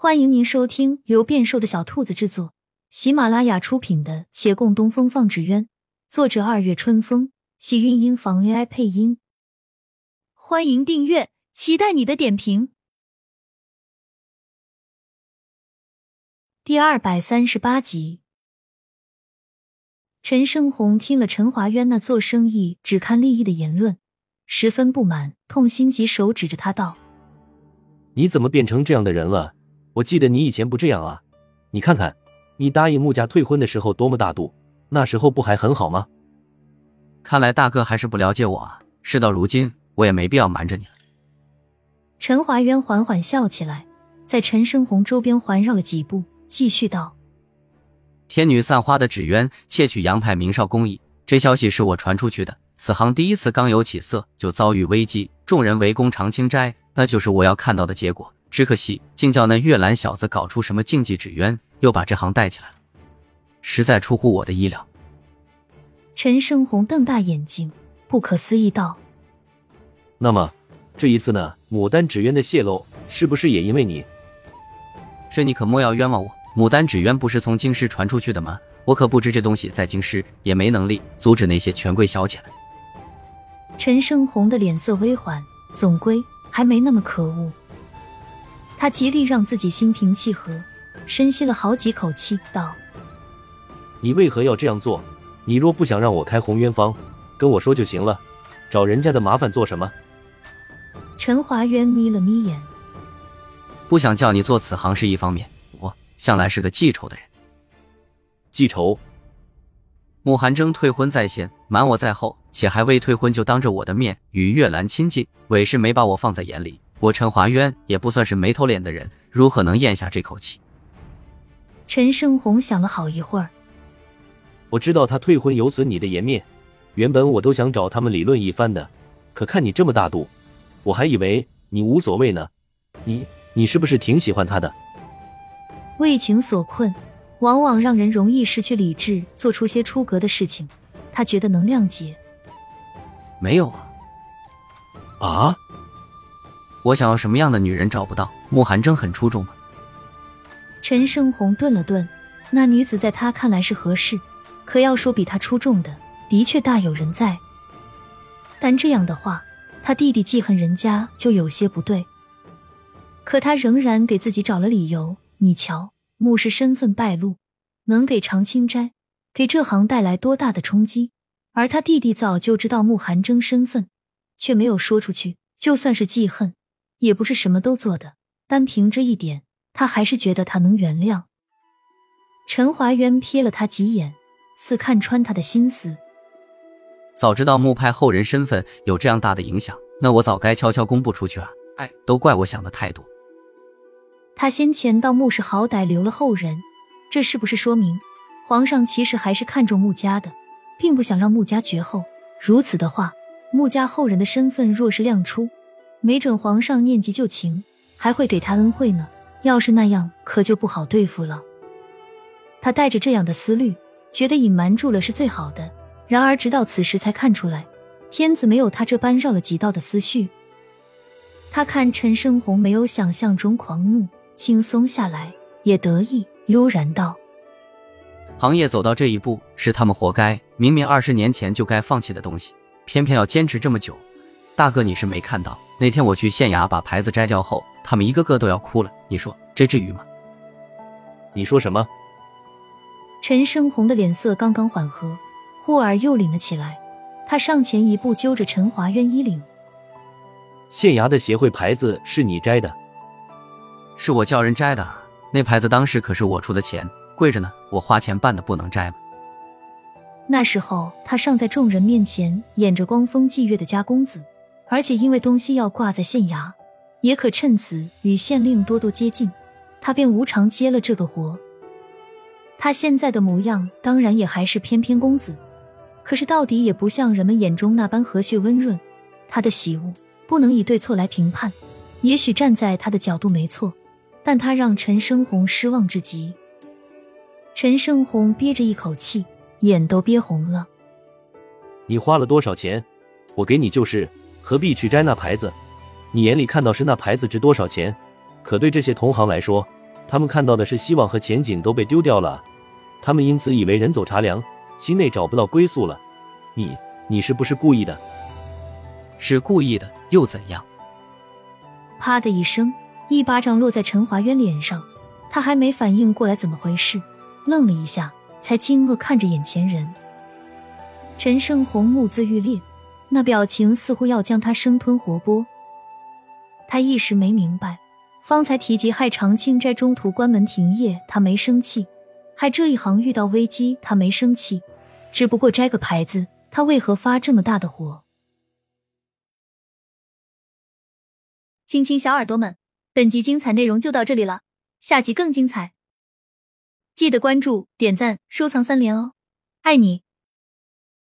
欢迎您收听由变瘦的小兔子制作、喜马拉雅出品的《且共东风放纸鸢》，作者二月春风，喜韵音房 AI 配音。欢迎订阅，期待你的点评。第二百三十八集，陈胜红听了陈华渊那做生意只看利益的言论，十分不满，痛心疾首，指着他道：“你怎么变成这样的人了？”我记得你以前不这样啊，你看看，你答应穆家退婚的时候多么大度，那时候不还很好吗？看来大哥还是不了解我啊。事到如今，我也没必要瞒着你了。陈华渊缓缓笑起来，在陈胜红周边环绕了几步，继续道：“天女散花的纸鸢窃取杨派明少工艺，这消息是我传出去的。此行第一次刚有起色，就遭遇危机，众人围攻长青斋，那就是我要看到的结果。”只可惜，竟叫那月兰小子搞出什么禁忌纸鸢，又把这行带起来了，实在出乎我的意料。陈胜红瞪大眼睛，不可思议道：“那么，这一次呢？牡丹纸鸢的泄露，是不是也因为你？这你可莫要冤枉我。牡丹纸鸢不是从京师传出去的吗？我可不知这东西在京师，也没能力阻止那些权贵小姐。”陈胜红的脸色微缓，总归还没那么可恶。他极力让自己心平气和，深吸了好几口气，道：“你为何要这样做？你若不想让我开红渊坊，跟我说就行了，找人家的麻烦做什么？”陈华渊眯了眯眼，不想叫你做此行是一方面，我向来是个记仇的人。记仇？慕寒征退婚在先，瞒我在后，且还未退婚就当着我的面与月兰亲近，委实没把我放在眼里。我陈华渊也不算是没头脸的人，如何能咽下这口气？陈胜红想了好一会儿，我知道他退婚有损你的颜面，原本我都想找他们理论一番的，可看你这么大度，我还以为你无所谓呢。你你是不是挺喜欢他的？为情所困，往往让人容易失去理智，做出些出格的事情。他觉得能谅解。没有啊。啊？我想要什么样的女人找不到？慕寒征很出众吗？陈胜红顿了顿，那女子在他看来是合适，可要说比他出众的，的确大有人在。但这样的话，他弟弟记恨人家就有些不对。可他仍然给自己找了理由。你瞧，穆氏身份败露，能给长青斋、给这行带来多大的冲击？而他弟弟早就知道慕寒征身份，却没有说出去。就算是记恨。也不是什么都做的，单凭这一点，他还是觉得他能原谅。陈华渊瞥了他几眼，似看穿他的心思。早知道木派后人身份有这样大的影响，那我早该悄悄公布出去啊！哎，都怪我想的太多。他先前到穆氏好歹留了后人，这是不是说明皇上其实还是看重穆家的，并不想让穆家绝后？如此的话，穆家后人的身份若是亮出，没准皇上念及旧情，还会给他恩惠呢。要是那样，可就不好对付了。他带着这样的思虑，觉得隐瞒住了是最好的。然而直到此时才看出来，天子没有他这般绕了几道的思绪。他看陈胜红没有想象中狂怒，轻松下来，也得意悠然道：“行业走到这一步，是他们活该。明明二十年前就该放弃的东西，偏偏要坚持这么久。大哥，你是没看到。”那天我去县衙把牌子摘掉后，他们一个个都要哭了。你说这至于吗？你说什么？陈胜红的脸色刚刚缓和，忽而又凛了起来。他上前一步，揪着陈华渊衣领：“县衙的协会牌子是你摘的？是我叫人摘的。那牌子当时可是我出的钱，贵着呢。我花钱办的，不能摘吗？”那时候他尚在众人面前演着光风霁月的家公子。而且因为东西要挂在县衙，也可趁此与县令多多接近，他便无偿接了这个活。他现在的模样当然也还是翩翩公子，可是到底也不像人们眼中那般和煦温润。他的喜恶不能以对错来评判，也许站在他的角度没错，但他让陈生红失望至极。陈生红憋着一口气，眼都憋红了。你花了多少钱？我给你就是。何必去摘那牌子？你眼里看到是那牌子值多少钱？可对这些同行来说，他们看到的是希望和前景都被丢掉了，他们因此以为人走茶凉，心内找不到归宿了。你，你是不是故意的？是故意的，又怎样？啪的一声，一巴掌落在陈华渊脸上，他还没反应过来怎么回事，愣了一下，才惊愕看着眼前人。陈胜红目眦欲裂，那表情似乎要将他生吞活剥。他一时没明白，方才提及害长青斋中途关门停业，他没生气；害这一行遇到危机，他没生气。只不过摘个牌子，他为何发这么大的火？亲亲小耳朵们，本集精彩内容就到这里了，下集更精彩，记得关注、点赞、收藏三连哦，爱你！